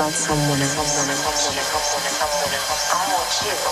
about someone else. I want you.